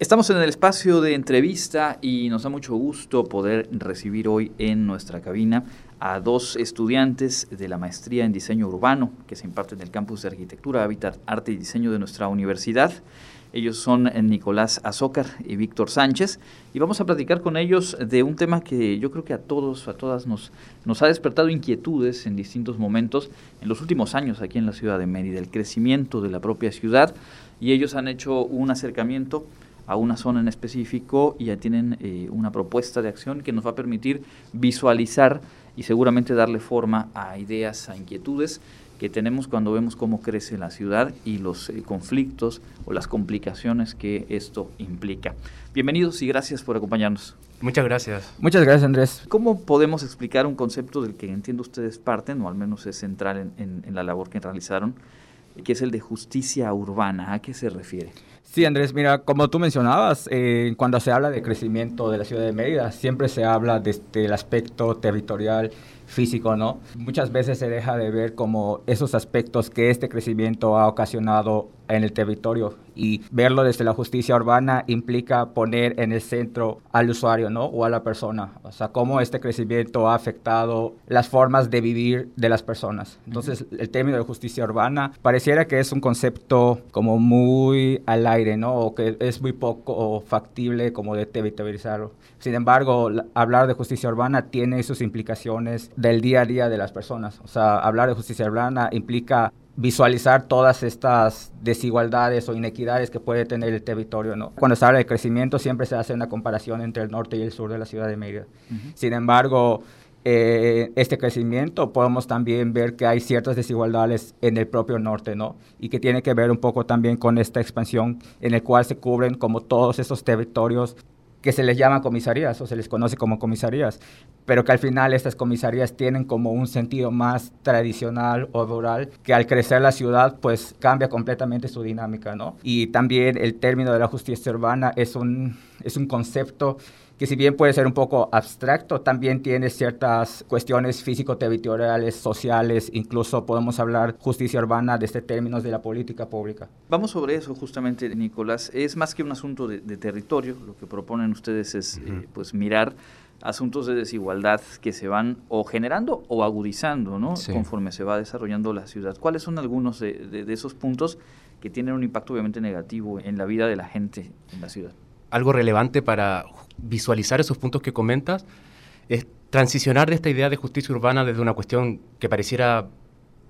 Estamos en el espacio de entrevista y nos da mucho gusto poder recibir hoy en nuestra cabina a dos estudiantes de la maestría en diseño urbano que se imparte en el campus de arquitectura, hábitat, arte y diseño de nuestra universidad. Ellos son Nicolás Azócar y Víctor Sánchez y vamos a platicar con ellos de un tema que yo creo que a todos, a todas nos, nos ha despertado inquietudes en distintos momentos en los últimos años aquí en la ciudad de Mérida, el crecimiento de la propia ciudad y ellos han hecho un acercamiento a una zona en específico y ya tienen eh, una propuesta de acción que nos va a permitir visualizar y seguramente darle forma a ideas, a inquietudes que tenemos cuando vemos cómo crece la ciudad y los eh, conflictos o las complicaciones que esto implica. Bienvenidos y gracias por acompañarnos. Muchas gracias. Muchas gracias, Andrés. ¿Cómo podemos explicar un concepto del que entiendo ustedes parten, o al menos es central en, en la labor que realizaron, que es el de justicia urbana? ¿A qué se refiere? Sí, Andrés, mira, como tú mencionabas, eh, cuando se habla de crecimiento de la ciudad de Mérida, siempre se habla desde el este, aspecto territorial físico, ¿no? Muchas veces se deja de ver como esos aspectos que este crecimiento ha ocasionado en el territorio y verlo desde la justicia urbana implica poner en el centro al usuario, ¿no? O a la persona, o sea, cómo este crecimiento ha afectado las formas de vivir de las personas. Entonces, el término de justicia urbana pareciera que es un concepto como muy al aire, ¿no? O que es muy poco factible como de territorializarlo. Sin embargo, hablar de justicia urbana tiene sus implicaciones del día a día de las personas. O sea, hablar de justicia urbana implica visualizar todas estas desigualdades o inequidades que puede tener el territorio. ¿no? Cuando se habla de crecimiento siempre se hace una comparación entre el norte y el sur de la ciudad de Mérida. Sin embargo, eh, este crecimiento podemos también ver que hay ciertas desigualdades en el propio norte, ¿no? Y que tiene que ver un poco también con esta expansión en el cual se cubren como todos estos territorios que se les llama comisarías o se les conoce como comisarías, pero que al final estas comisarías tienen como un sentido más tradicional o rural, que al crecer la ciudad pues cambia completamente su dinámica, ¿no? Y también el término de la justicia urbana es un, es un concepto que si bien puede ser un poco abstracto, también tiene ciertas cuestiones físico-territoriales, sociales, incluso podemos hablar justicia urbana desde términos de la política pública. Vamos sobre eso justamente, Nicolás. Es más que un asunto de, territorio, lo que proponen ustedes es eh, pues mirar asuntos de desigualdad que se van o generando o agudizando, ¿no? Conforme se va desarrollando la ciudad. ¿Cuáles son algunos de, de esos puntos que tienen un impacto obviamente negativo en la vida de la gente en la ciudad? Algo relevante para visualizar esos puntos que comentas es transicionar de esta idea de justicia urbana desde una cuestión que pareciera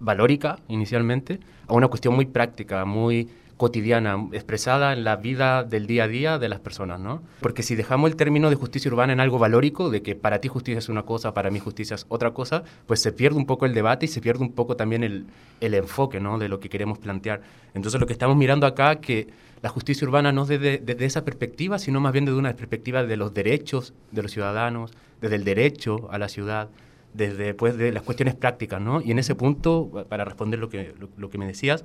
valórica inicialmente a una cuestión muy práctica, muy cotidiana, expresada en la vida del día a día de las personas, ¿no? Porque si dejamos el término de justicia urbana en algo valórico, de que para ti justicia es una cosa, para mí justicia es otra cosa, pues se pierde un poco el debate y se pierde un poco también el, el enfoque, ¿no? De lo que queremos plantear. Entonces lo que estamos mirando acá que la justicia urbana no desde, desde esa perspectiva, sino más bien desde una perspectiva de los derechos de los ciudadanos, desde el derecho a la ciudad, desde pues, de las cuestiones prácticas, ¿no? Y en ese punto, para responder lo que, lo, que me decías,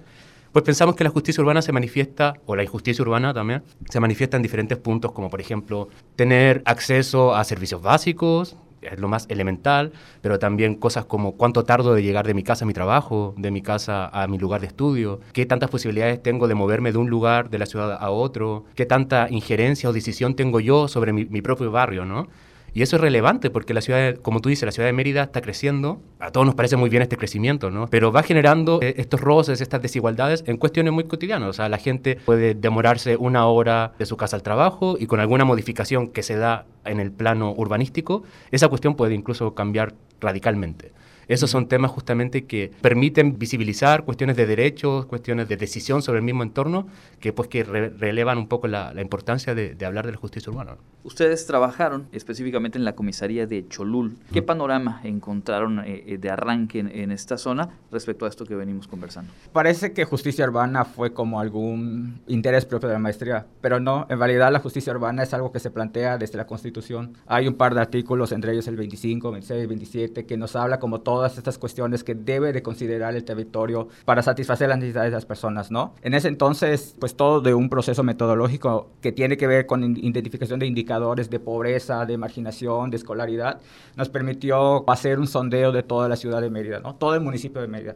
pues pensamos que la justicia urbana se manifiesta, o la injusticia urbana también, se manifiesta en diferentes puntos, como por ejemplo tener acceso a servicios básicos, es lo más elemental, pero también cosas como cuánto tardo de llegar de mi casa a mi trabajo, de mi casa a mi lugar de estudio, qué tantas posibilidades tengo de moverme de un lugar de la ciudad a otro, qué tanta injerencia o decisión tengo yo sobre mi, mi propio barrio, ¿no? Y eso es relevante porque la ciudad, como tú dices, la ciudad de Mérida está creciendo. A todos nos parece muy bien este crecimiento, ¿no? Pero va generando eh, estos roces, estas desigualdades en cuestiones muy cotidianas. O sea, la gente puede demorarse una hora de su casa al trabajo y con alguna modificación que se da en el plano urbanístico, esa cuestión puede incluso cambiar radicalmente. Esos son temas justamente que permiten visibilizar cuestiones de derechos, cuestiones de decisión sobre el mismo entorno, que pues que relevan un poco la, importancia de, hablar de la justicia urbana. Ustedes trabajaron específicamente en la comisaría de Cholul. ¿Qué panorama encontraron eh, eh, de arranque en, esta zona respecto a esto que venimos conversando? Parece que justicia urbana fue como algún interés propio de la maestría, pero no, en realidad la justicia urbana es algo que se plantea desde la Constitución. Hay un par de artículos, entre ellos el 25, 26, 27, que nos habla como todo todas estas cuestiones que debe de considerar el territorio para satisfacer las necesidades de las personas, ¿no? En ese entonces, pues todo de un proceso metodológico que tiene que ver con identificación de indicadores de pobreza, de marginación, de escolaridad, nos permitió hacer un sondeo de toda la ciudad de Mérida, ¿no? Todo el municipio de Mérida.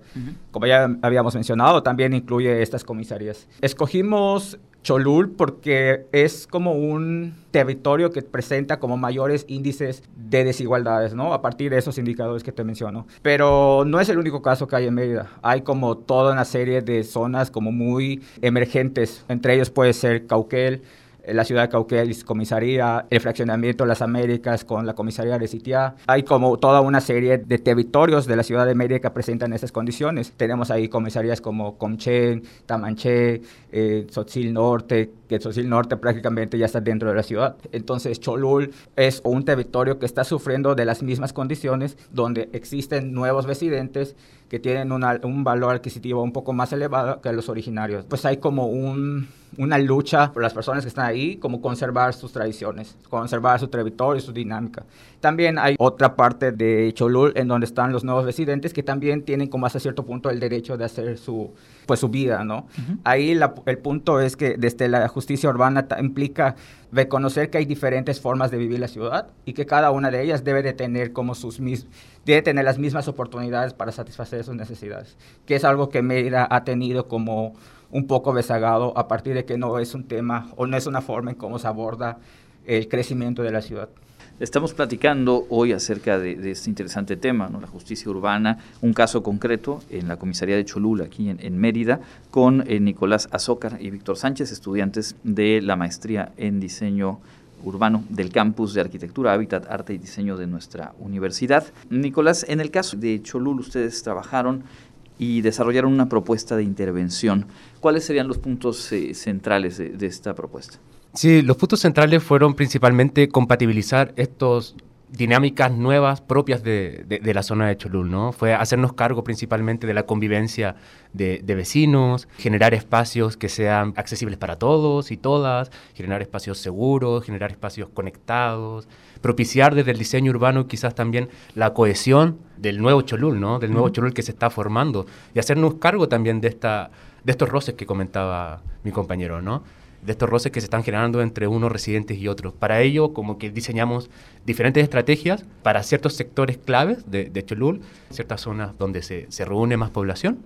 Como ya habíamos mencionado, también incluye estas comisarías. Escogimos Cholul porque es como un territorio que presenta como mayores índices de desigualdades, ¿no? A partir de esos indicadores que te menciono. Pero no es el único caso que hay en Mérida. Hay como toda una serie de zonas como muy emergentes. Entre ellos puede ser Cauquel, la ciudad de Cauquel comisaría, el fraccionamiento de las Américas con la comisaría de Sitiá. Hay como toda una serie de territorios de la ciudad de Mérida que presentan esas condiciones. Tenemos ahí comisarías como Comché, Tamanché, eh, Norte, que Tzotzil Norte prácticamente ya está dentro de la ciudad. Entonces Cholul es un territorio que está sufriendo de las mismas condiciones donde existen nuevos residentes que tienen un valor adquisitivo un poco más elevado que los originarios. Pues hay como un, una lucha por las personas que están ahí, como conservar sus tradiciones, conservar su territorio su dinámica. También hay otra parte de Cholul en donde están los nuevos residentes que también tienen como hasta cierto punto el derecho de hacer su, pues, su vida, ¿no? Ahí el punto es que desde la justicia urbana implica reconocer que hay diferentes formas de vivir la ciudad y que cada una de ellas debe de tener como sus debe tener las mismas oportunidades para satisfacer sus necesidades, que es algo que Mérida ha tenido como un poco besagado a partir de que no es un tema o no es una forma en cómo se aborda el crecimiento de la ciudad. Estamos platicando hoy acerca de, este interesante tema, ¿no? la justicia urbana, un caso concreto en la comisaría de Cholula, aquí en, Mérida, con eh, Nicolás Azócar y Víctor Sánchez, estudiantes de la maestría en diseño urbano del campus de arquitectura, hábitat, arte y diseño de nuestra universidad. Nicolás, en el caso de Cholula, ustedes trabajaron y desarrollaron una propuesta de intervención. ¿Cuáles serían los puntos eh, centrales de esta propuesta? Sí, los puntos centrales fueron principalmente compatibilizar estos dinámicas nuevas propias de, la zona de Cholul, ¿no? Fue hacernos cargo principalmente de la convivencia de, vecinos, generar espacios que sean accesibles para todos y todas, generar espacios seguros, generar espacios conectados, propiciar desde el diseño urbano quizás también la cohesión del nuevo Cholul, ¿no? Del nuevo Cholul que se está formando y hacernos cargo también de, esta, de estos roces que comentaba mi compañero, ¿no? De estos roces que se están generando entre unos residentes y otros. Para ello, como que diseñamos diferentes estrategias para ciertos sectores claves de, de Cholul, ciertas zonas donde se, se reúne más población,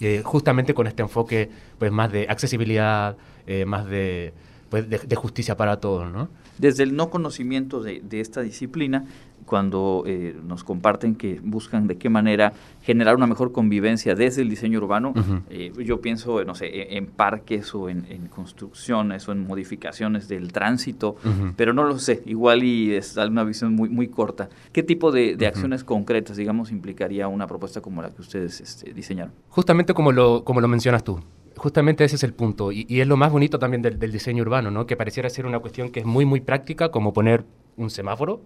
eh, justamente con este enfoque pues, más de accesibilidad, eh, más de, pues, de, de, justicia para todos. ¿no? Desde el no conocimiento de, de esta disciplina, cuando eh, nos comparten que buscan de qué manera generar una mejor convivencia desde el diseño urbano. Eh, yo pienso, no sé, e, en parques o en, construcciones o en modificaciones del tránsito, pero no lo sé, igual y es una visión muy, muy corta. ¿Qué tipo de, acciones concretas, digamos, implicaría una propuesta como la que ustedes este, diseñaron? Justamente como lo, como lo mencionas tú. Justamente ese es el punto, y, es lo más bonito también del, diseño urbano, ¿no? que pareciera ser una cuestión que es muy, muy práctica, como poner un semáforo,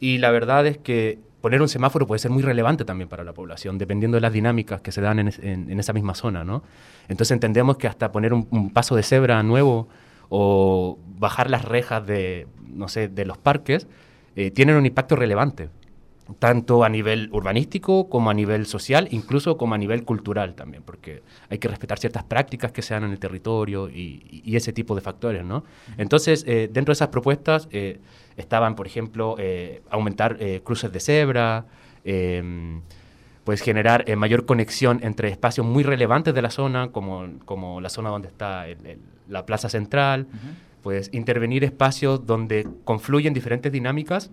y la verdad es que poner un semáforo puede ser muy relevante también para la población, dependiendo de las dinámicas que se dan en, esa misma zona, ¿no? Entonces entendemos que hasta poner un, paso de cebra nuevo o bajar las rejas de, no sé, de los parques, eh, tienen un impacto relevante, tanto a nivel urbanístico como a nivel social, incluso como a nivel cultural también, porque hay que respetar ciertas prácticas que se dan en el territorio y, ese tipo de factores, ¿no? Entonces, eh, dentro de esas propuestas... Eh, estaban, por ejemplo, eh, aumentar eh, cruces de cebra, em, pues generar eh, mayor conexión entre espacios muy relevantes de la zona, como, como la zona donde está la plaza central, pues intervenir espacios donde confluyen diferentes dinámicas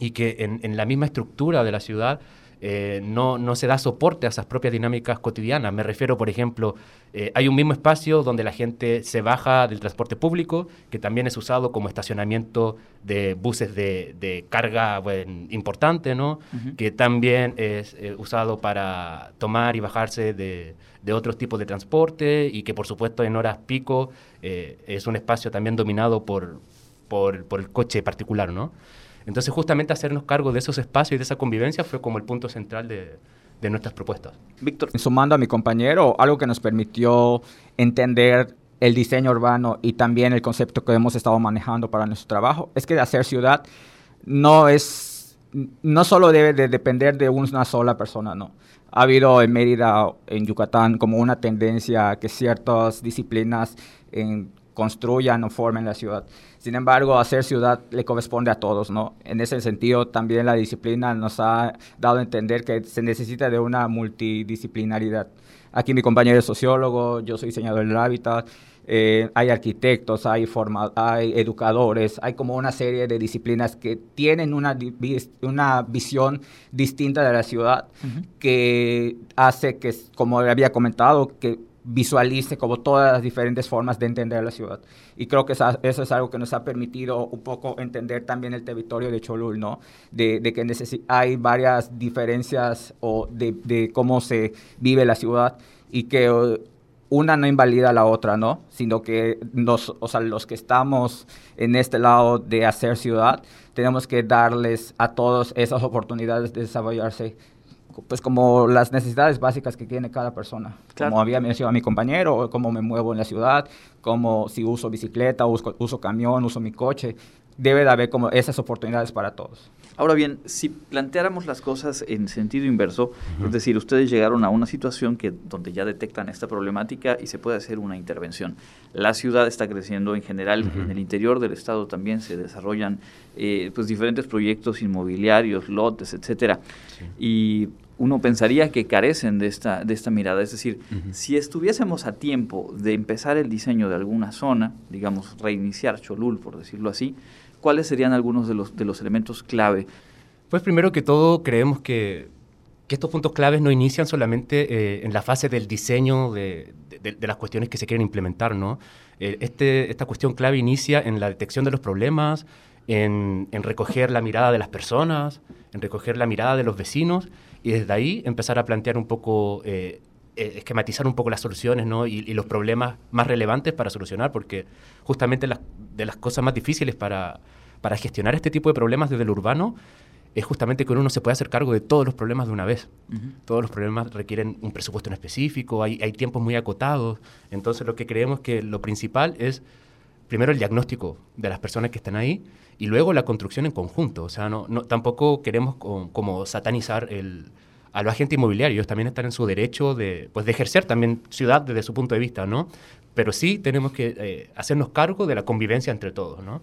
y que en, en la misma estructura de la ciudad eh, no, no, se da soporte a esas propias dinámicas cotidianas. Me refiero, por ejemplo, eh, hay un mismo espacio donde la gente se baja del transporte público, que también es usado como estacionamiento de buses de, carga importante, ¿no? que también es eh, usado para tomar y bajarse de, de otros tipos de transporte y que por supuesto en horas pico es un espacio también dominado por, por, por el coche particular. ¿no? Entonces, justamente hacernos cargo de esos espacios y de esa convivencia fue como el punto central de, nuestras propuestas. Víctor. Sumando a mi compañero, algo que nos permitió entender el diseño urbano y también el concepto que hemos estado manejando para nuestro trabajo, es que hacer ciudad no es, no solo debe de depender de una sola persona, no. Ha habido en Mérida, en Yucatán, como una tendencia a que ciertas disciplinas en, construyan o formen la ciudad. Sin embargo, hacer ciudad le corresponde a todos, ¿no? En ese sentido, también la disciplina nos ha dado a entender que se necesita de una multidisciplinaridad. Aquí mi compañero es sociólogo, yo soy diseñador del hábitat, eh, hay arquitectos, hay, hay educadores, hay como una serie de disciplinas que tienen una, una visión distinta de la ciudad que hace que, como había comentado, que visualice como todas las diferentes formas de entender la ciudad. Y creo que eso es algo que nos ha permitido un poco entender también el territorio de Cholul, ¿no? De, de que hay varias diferencias o de, de, cómo se vive la ciudad y que una no invalida a la otra, ¿no? Sino que nos, o sea, los que estamos en este lado de hacer ciudad, tenemos que darles a todos esas oportunidades de desarrollarse pues como las necesidades básicas que tiene cada persona. Como había mencionado mi compañero, cómo me muevo en la ciudad, cómo si uso bicicleta, uso, uso camión, uso mi coche. Debe de haber como esas oportunidades para todos. Ahora bien, si planteáramos las cosas en sentido inverso, es decir, ustedes llegaron a una situación que donde ya detectan esta problemática y se puede hacer una intervención. La ciudad está creciendo en general, en el interior del estado también se desarrollan eh, pues diferentes proyectos inmobiliarios, lotes, etcétera. Y uno pensaría que carecen de esta, de esta mirada. Es decir, si estuviésemos a tiempo de empezar el diseño de alguna zona, digamos, reiniciar Cholul, por decirlo así, ¿cuáles serían algunos de los, de los elementos clave? Pues primero que todo, creemos que, que estos puntos claves no inician solamente eh, en la fase del diseño de, de, las cuestiones que se quieren implementar, ¿no? Eh, este, esta cuestión clave inicia en la detección de los problemas, en, en recoger la mirada de las personas, en recoger la mirada de los vecinos y desde ahí empezar a plantear un poco, eh, eh, esquematizar un poco las soluciones ¿no? y, los problemas más relevantes para solucionar, porque justamente las, de las cosas más difíciles para, para gestionar este tipo de problemas desde el urbano es justamente que uno no se puede hacer cargo de todos los problemas de una vez. Todos los problemas requieren un presupuesto en específico, hay, hay tiempos muy acotados. Entonces lo que creemos que lo principal es primero el diagnóstico de las personas que están ahí y luego la construcción en conjunto. O sea, no, tampoco queremos como satanizar el, a los agentes inmobiliarios. Ellos también están en su derecho de, pues, de ejercer también ciudad desde su punto de vista, ¿no? Pero sí tenemos que eh, hacernos cargo de la convivencia entre todos, ¿no?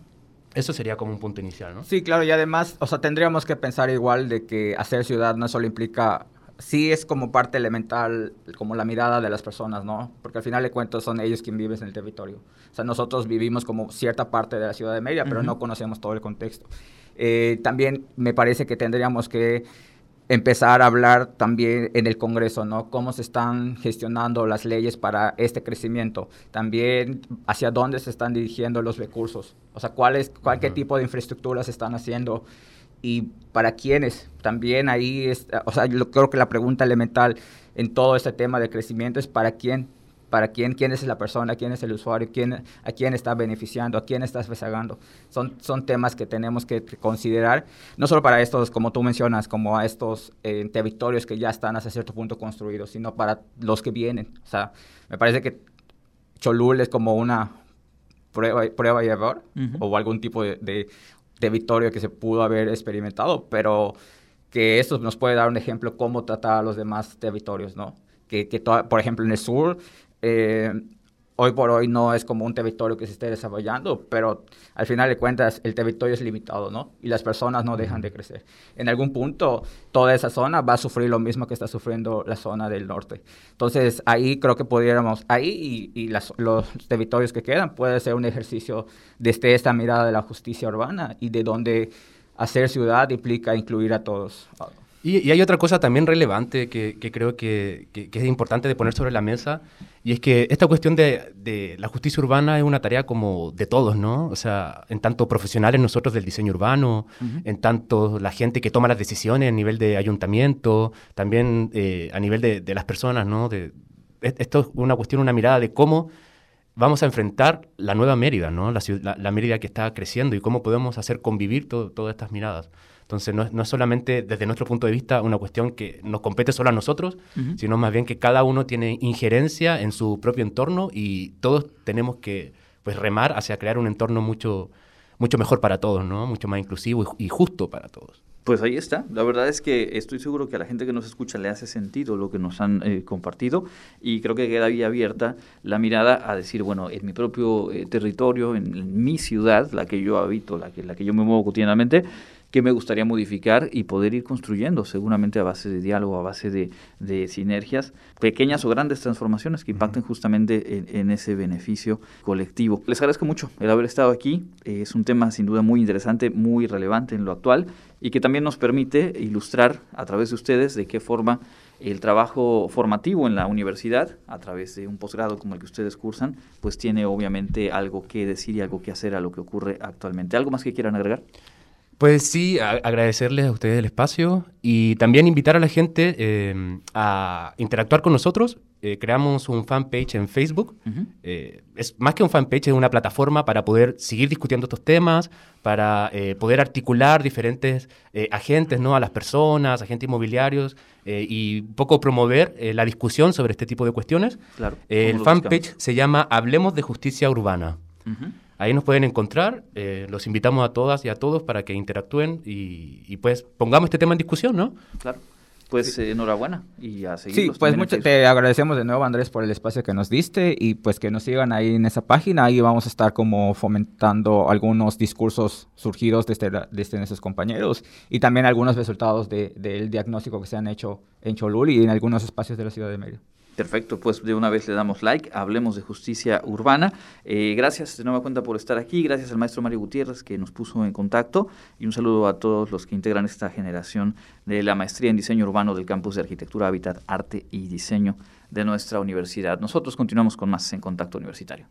Eso sería como un punto inicial, ¿no? Sí, claro, y además, o sea, tendríamos que pensar igual de que hacer ciudad no solo implica sí es como parte elemental, como la mirada de las personas, ¿no? Porque al final de cuentas son ellos quienes viven en el territorio. O sea, nosotros vivimos como cierta parte de la ciudad de Mérida, pero no conocemos todo el contexto. Eh, también me parece que tendríamos que empezar a hablar también en el Congreso, ¿no? Cómo se están gestionando las leyes para este crecimiento. También hacia dónde se están dirigiendo los recursos. O sea, cuál es, cuál, qué tipo de infraestructura se están haciendo y para quiénes. También ahí, o sea, yo creo que la pregunta elemental en todo este tema de crecimiento es para quién, para quién, quién es la persona, quién es el usuario, quién, a quién está beneficiando, a quién estás rezagando. Son, son temas que tenemos que considerar, no solo para estos, como tú mencionas, como a estos eh, territorios que ya están hasta cierto punto construidos, sino para los que vienen. O sea, me parece que Cholul es como una prueba, prueba y error, o algún tipo de de victoria que se pudo haber experimentado, pero que esto nos puede dar un ejemplo cómo tratar a los demás territorios, ¿no? Que, que por ejemplo, en el sur, eh, hoy por hoy no es como un territorio que se esté desarrollando, pero al final de cuentas el territorio es limitado, ¿no? Y las personas no dejan de crecer. En algún punto toda esa zona va a sufrir lo mismo que está sufriendo la zona del norte. Entonces ahí creo que pudiéramos, ahí y, las, los territorios que quedan puede ser un ejercicio desde esta mirada de la justicia urbana y de donde hacer ciudad implica incluir a todos. Y, hay otra cosa también relevante que, creo que, es importante de poner sobre la mesa, y es que esta cuestión de, la justicia urbana es una tarea como de todos, ¿no? O sea, en tanto profesionales nosotros del diseño urbano, en tanto la gente que toma las decisiones a nivel de ayuntamiento, también eh, a nivel de, las personas, ¿no? De, esto es una cuestión, una mirada de cómo vamos a enfrentar la nueva Mérida, ¿no? La, Mérida que está creciendo y cómo podemos hacer convivir todas estas miradas. Entonces, no es, solamente desde nuestro punto de vista una cuestión que nos compete solo a nosotros, sino más bien que cada uno tiene injerencia en su propio entorno y todos tenemos que pues, remar hacia crear un entorno mucho, mucho mejor para todos, ¿no? mucho más inclusivo y, justo para todos. Pues ahí está. La verdad es que estoy seguro que a la gente que nos escucha le hace sentido lo que nos han eh, compartido y creo que queda ahí abierta la mirada a decir, bueno, en mi propio eh, territorio, en, mi ciudad, la que yo habito, la que, la que yo me muevo cotidianamente, que me gustaría modificar y poder ir construyendo, seguramente a base de diálogo, a base de, sinergias, pequeñas o grandes transformaciones que impacten justamente en, en, ese beneficio colectivo. Les agradezco mucho el haber estado aquí. es un tema sin duda muy interesante, muy relevante en lo actual y que también nos permite ilustrar a través de ustedes de qué forma el trabajo formativo en la universidad, a través de un posgrado como el que ustedes cursan, pues tiene obviamente algo que decir y algo que hacer a lo que ocurre actualmente. ¿Algo más que quieran agregar? Pues sí, agradecerles a ustedes el espacio y también invitar a la gente eh, a interactuar con nosotros. Eh, creamos un fanpage en Facebook. Eh, es más que un fanpage, es una plataforma para poder seguir discutiendo estos temas, para poder articular diferentes agentes, ¿no? A las personas, agentes inmobiliarios y un poco promover la discusión sobre este tipo de cuestiones. Claro. el fanpage se llama Hablemos de Justicia Urbana. Ahí nos pueden encontrar. Eh, los invitamos a todas y a todos para que interactúen y, pues pongamos este tema en discusión, ¿no? Claro. Pues eh, enhorabuena y a seguir. Sí, pues mucho, te agradecemos de nuevo Andrés por el espacio que nos diste y pues que nos sigan ahí en esa página. Ahí vamos a estar como fomentando algunos discursos surgidos desde, desde nuestros compañeros y también algunos resultados del diagnóstico que se han hecho en Cholul y en algunos espacios de la ciudad de Mérida. Perfecto, pues de una vez le damos like, hablemos de justicia urbana. Eh, gracias de nueva cuenta por estar aquí, gracias al maestro Mario Gutiérrez que nos puso en contacto y un saludo a todos los que integran esta generación de la maestría en diseño urbano del campus de arquitectura, hábitat, arte y diseño de nuestra universidad. Nosotros continuamos con más en contacto universitario.